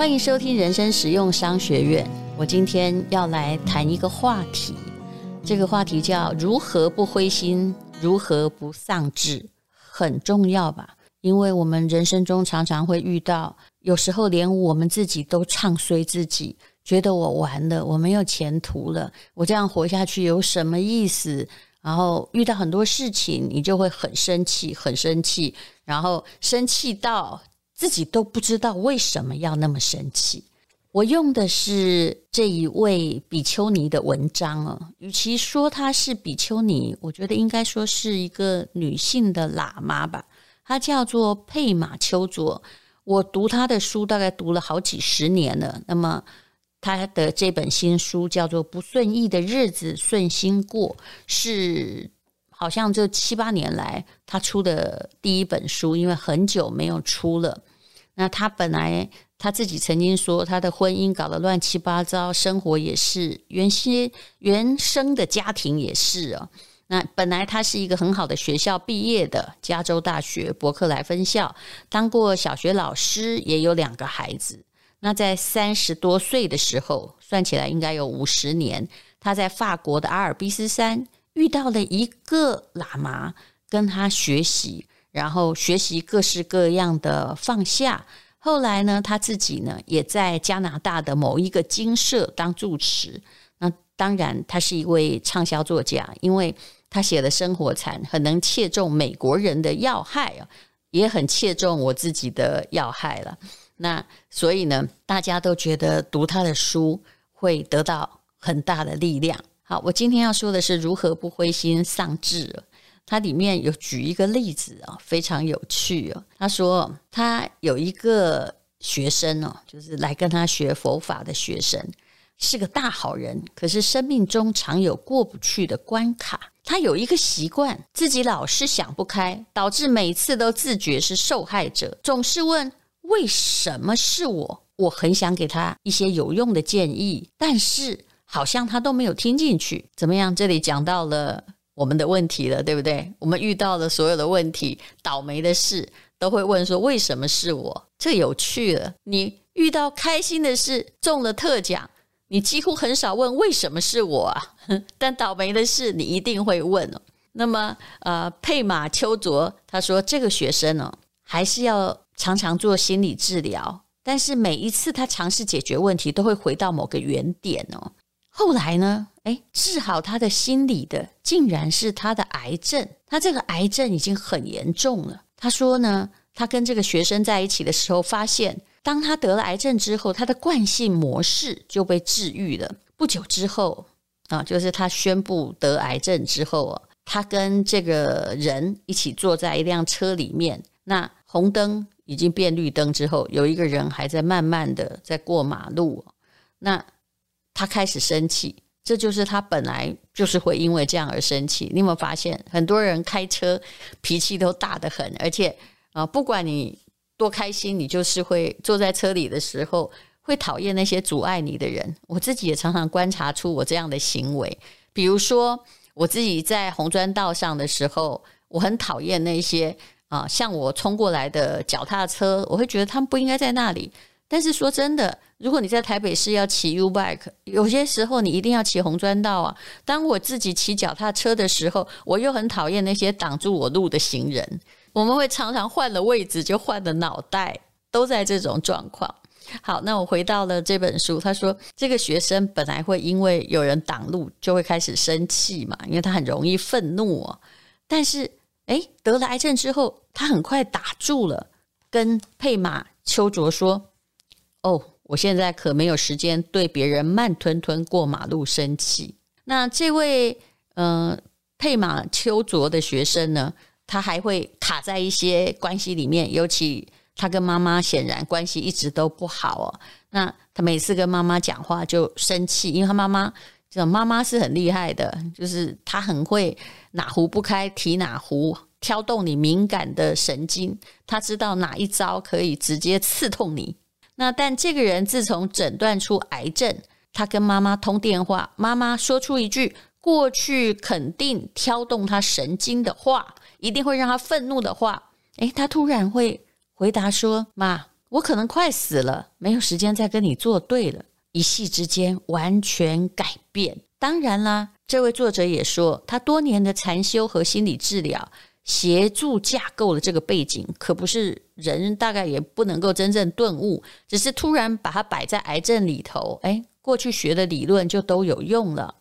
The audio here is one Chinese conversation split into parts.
欢迎收听人生实用商学院。我今天要来谈一个话题，这个话题叫如何不灰心，如何不丧志，很重要吧？因为我们人生中常常会遇到，有时候连我们自己都唱衰自己，觉得我完了，我没有前途了，我这样活下去有什么意思？然后遇到很多事情，你就会很生气，很生气，然后生气到自己都不知道为什么要那么生气。我用的是这一位比丘尼的文章啊，与其说她是比丘尼，我觉得应该说是一个女性的喇嘛吧。她叫做佩玛丘卓，我读她的书大概读了好几十年了。那么。他的这本新书叫做《不顺意的日子顺心过》，是好像这七八年来他出的第一本书，因为很久没有出了。那他本来他自己曾经说，他的婚姻搞得乱七八糟，生活也是，原先原生的家庭也是啊。那本来他是一个很好的学校毕业的，加州大学伯克莱分校，当过小学老师，也有两个孩子。那在三十多岁的时候，算起来应该有五十年。他在法国的阿尔卑斯山遇到了一个喇嘛，跟他学习，然后学习各式各样的放下。后来呢，他自己呢也在加拿大的某一个精舍当住持。那当然，他是一位畅销作家，因为他写的生活禅很能切中美国人的要害啊，也很切中我自己的要害了。那所以呢，大家都觉得读他的书会得到很大的力量。好，我今天要说的是如何不灰心丧志。他里面有举一个例子啊，非常有趣哦。他说他有一个学生哦，就是来跟他学佛法的学生，是个大好人，可是生命中常有过不去的关卡。他有一个习惯，自己老是想不开，导致每次都自觉是受害者，总是问。为什么是我？我很想给他一些有用的建议，但是好像他都没有听进去。怎么样？这里讲到了我们的问题了，对不对？我们遇到了所有的问题、倒霉的事，都会问说：为什么是我？这有趣了。你遇到开心的事，中了特奖，你几乎很少问为什么是我啊？但倒霉的事，你一定会问哦。那么，呃，佩玛丘卓他说，这个学生呢、哦，还是要。常常做心理治疗，但是每一次他尝试解决问题，都会回到某个原点哦。后来呢，诶，治好他的心理的，竟然是他的癌症。他这个癌症已经很严重了。他说呢，他跟这个学生在一起的时候，发现当他得了癌症之后，他的惯性模式就被治愈了。不久之后啊，就是他宣布得癌症之后啊，他跟这个人一起坐在一辆车里面，那红灯。已经变绿灯之后，有一个人还在慢慢的在过马路，那他开始生气，这就是他本来就是会因为这样而生气。你有没有发现，很多人开车脾气都大得很，而且啊，不管你多开心，你就是会坐在车里的时候会讨厌那些阻碍你的人。我自己也常常观察出我这样的行为，比如说我自己在红砖道上的时候，我很讨厌那些。啊，像我冲过来的脚踏车，我会觉得他们不应该在那里。但是说真的，如果你在台北市要骑 U bike，有些时候你一定要骑红砖道啊。当我自己骑脚踏车的时候，我又很讨厌那些挡住我路的行人。我们会常常换了位置就换了脑袋，都在这种状况。好，那我回到了这本书，他说这个学生本来会因为有人挡路就会开始生气嘛，因为他很容易愤怒哦，但是。诶，得了癌症之后，他很快打住了，跟佩玛丘卓说：“哦，我现在可没有时间对别人慢吞吞过马路生气。”那这位呃佩玛丘卓的学生呢，他还会卡在一些关系里面，尤其他跟妈妈显然关系一直都不好哦。那他每次跟妈妈讲话就生气，因为他妈妈。这妈妈是很厉害的，就是他很会哪壶不开提哪壶，挑动你敏感的神经。他知道哪一招可以直接刺痛你。那但这个人自从诊断出癌症，他跟妈妈通电话，妈妈说出一句过去肯定挑动他神经的话，一定会让他愤怒的话。诶，他突然会回答说：“妈，我可能快死了，没有时间再跟你作对了。一夕之间完全改变。当然啦，这位作者也说，他多年的禅修和心理治疗协助架构的这个背景，可不是人大概也不能够真正顿悟，只是突然把它摆在癌症里头，哎，过去学的理论就都有用了。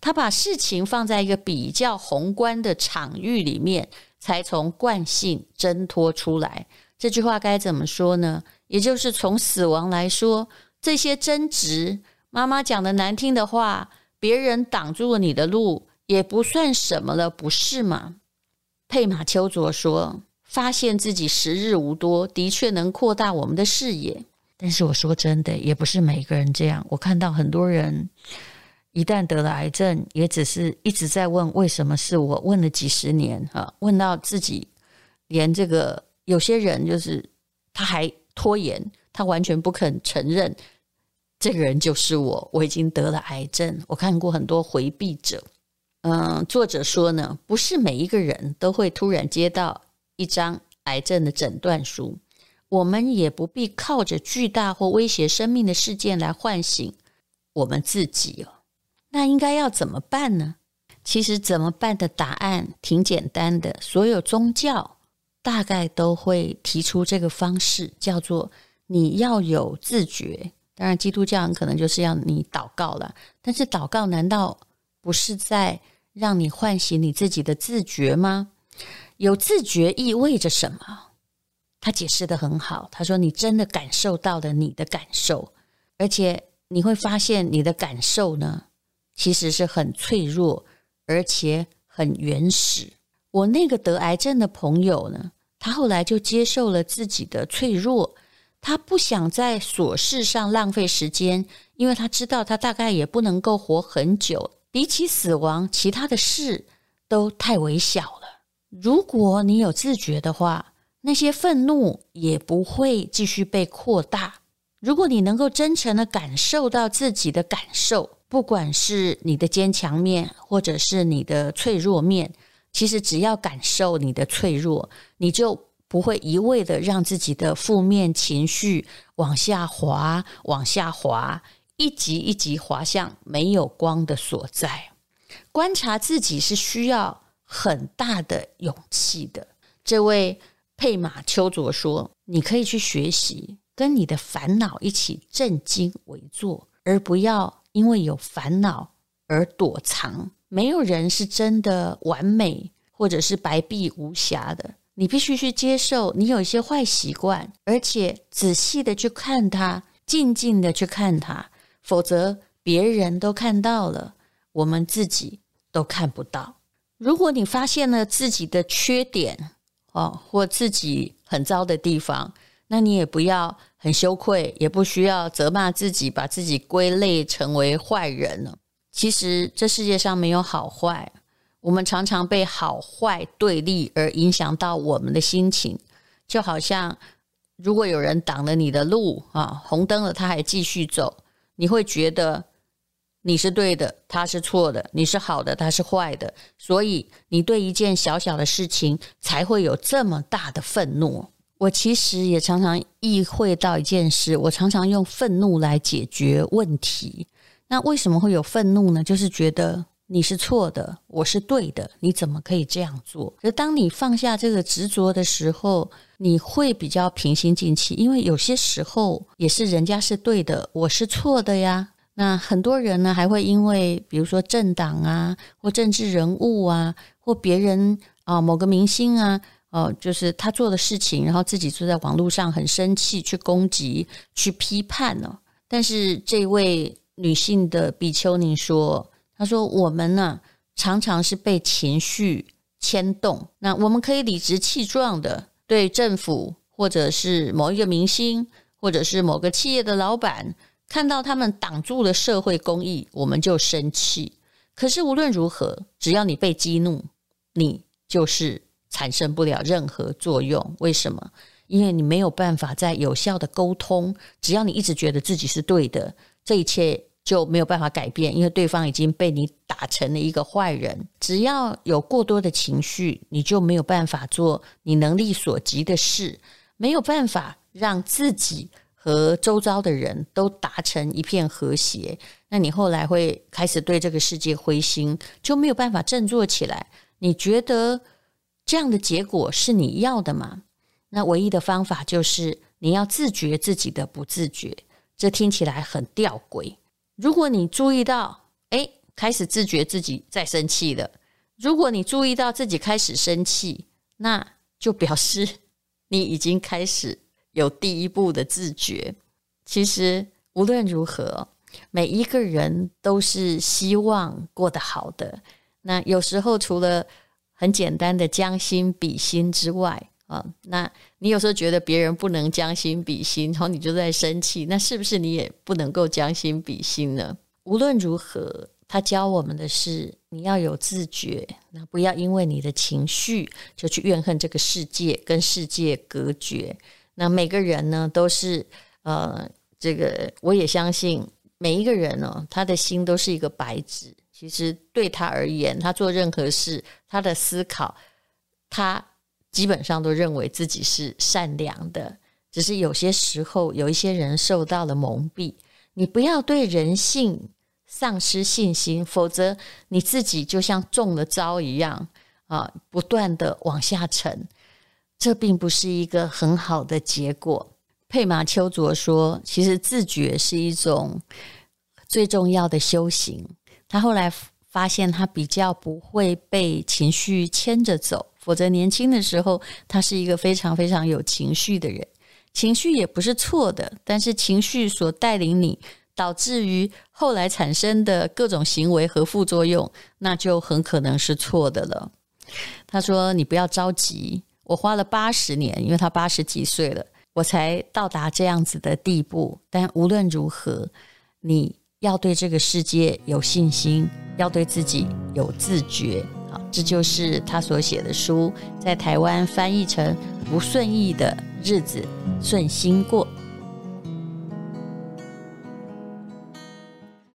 他把事情放在一个比较宏观的场域里面，才从惯性挣脱出来。这句话该怎么说呢？也就是从死亡来说，这些争执，妈妈讲的难听的话，别人挡住了你的路，也不算什么了，不是吗？佩马丘卓说：“发现自己时日无多，的确能扩大我们的视野。但是我说真的，也不是每个人这样。我看到很多人，一旦得了癌症，也只是一直在问为什么是我，问了几十年啊，问到自己连这个。”有些人就是他还拖延，他完全不肯承认这个人就是我，我已经得了癌症。我看过很多回避者，嗯，作者说呢，不是每一个人都会突然接到一张癌症的诊断书，我们也不必靠着巨大或威胁生命的事件来唤醒我们自己哦。那应该要怎么办呢？其实怎么办的答案挺简单的，所有宗教。大概都会提出这个方式，叫做你要有自觉。当然，基督教人可能就是要你祷告了。但是，祷告难道不是在让你唤醒你自己的自觉吗？有自觉意味着什么？他解释得很好。他说：“你真的感受到了你的感受，而且你会发现你的感受呢，其实是很脆弱，而且很原始。”我那个得癌症的朋友呢，他后来就接受了自己的脆弱，他不想在琐事上浪费时间，因为他知道他大概也不能够活很久。比起死亡，其他的事都太微小了。如果你有自觉的话，那些愤怒也不会继续被扩大。如果你能够真诚地感受到自己的感受，不管是你的坚强面，或者是你的脆弱面。其实只要感受你的脆弱，你就不会一味的让自己的负面情绪往下滑，往下滑，一级一级滑向没有光的所在。观察自己是需要很大的勇气的。这位佩马丘卓说：“你可以去学习，跟你的烦恼一起正襟危坐，而不要因为有烦恼而躲藏。”没有人是真的完美，或者是白璧无瑕的。你必须去接受，你有一些坏习惯，而且仔细的去看它，静静的去看它，否则别人都看到了，我们自己都看不到。如果你发现了自己的缺点，哦，或自己很糟的地方，那你也不要很羞愧，也不需要责骂自己，把自己归类成为坏人了。其实这世界上没有好坏，我们常常被好坏对立而影响到我们的心情，就好像如果有人挡了你的路啊，红灯了他还继续走，你会觉得你是对的，他是错的，你是好的，他是坏的，所以你对一件小小的事情才会有这么大的愤怒。我其实也常常意会到一件事，我常常用愤怒来解决问题。那为什么会有愤怒呢？就是觉得你是错的，我是对的，你怎么可以这样做？而当你放下这个执着的时候，你会比较平心静气，因为有些时候也是人家是对的，我是错的呀。那很多人呢，还会因为比如说政党啊，或政治人物啊，或别人啊，某个明星啊，哦，就是他做的事情，然后自己就在网络上很生气，去攻击、去批判呢。但是这位。女性的比丘尼说：“他说我们呢，常常是被情绪牵动。那我们可以理直气壮的对政府，或者是某一个明星，或者是某个企业的老板，看到他们挡住了社会公益，我们就生气。可是无论如何，只要你被激怒，你就是产生不了任何作用。为什么？因为你没有办法在有效的沟通。只要你一直觉得自己是对的，这一切。”就没有办法改变，因为对方已经被你打成了一个坏人。只要有过多的情绪，你就没有办法做你能力所及的事，没有办法让自己和周遭的人都达成一片和谐，那你后来会开始对这个世界灰心，就没有办法振作起来。你觉得这样的结果是你要的吗？那唯一的方法就是你要自觉自己的不自觉。这听起来很吊诡。如果你注意到，哎，开始自觉自己在生气了；如果你注意到自己开始生气，那就表示你已经开始有第一步的自觉。其实无论如何，每一个人都是希望过得好的。那有时候除了很简单的将心比心之外，啊，那你有时候觉得别人不能将心比心，然后你就在生气，那是不是你也不能够将心比心呢？无论如何，他教我们的是你要有自觉，那不要因为你的情绪就去怨恨这个世界，跟世界隔绝。那每个人呢，都是呃，这个我也相信每一个人呢，他的心都是一个白纸。其实对他而言，他做任何事，他的思考，他。基本上都认为自己是善良的，只是有些时候有一些人受到了蒙蔽。你不要对人性丧失信心，否则你自己就像中了招一样啊，不断的往下沉，这并不是一个很好的结果。佩玛丘卓说，其实自觉是一种最重要的修行。他后来发现，他比较不会被情绪牵着走。否则，年轻的时候，他是一个非常非常有情绪的人。情绪也不是错的，但是情绪所带领你，导致于后来产生的各种行为和副作用，那就很可能是错的了。他说：“你不要着急，我花了八十年，因为他八十几岁了，我才到达这样子的地步。但无论如何，你要对这个世界有信心，要对自己有自觉。”好，这就是他所写的书，在台湾翻译成《不顺意的日子，顺心过》。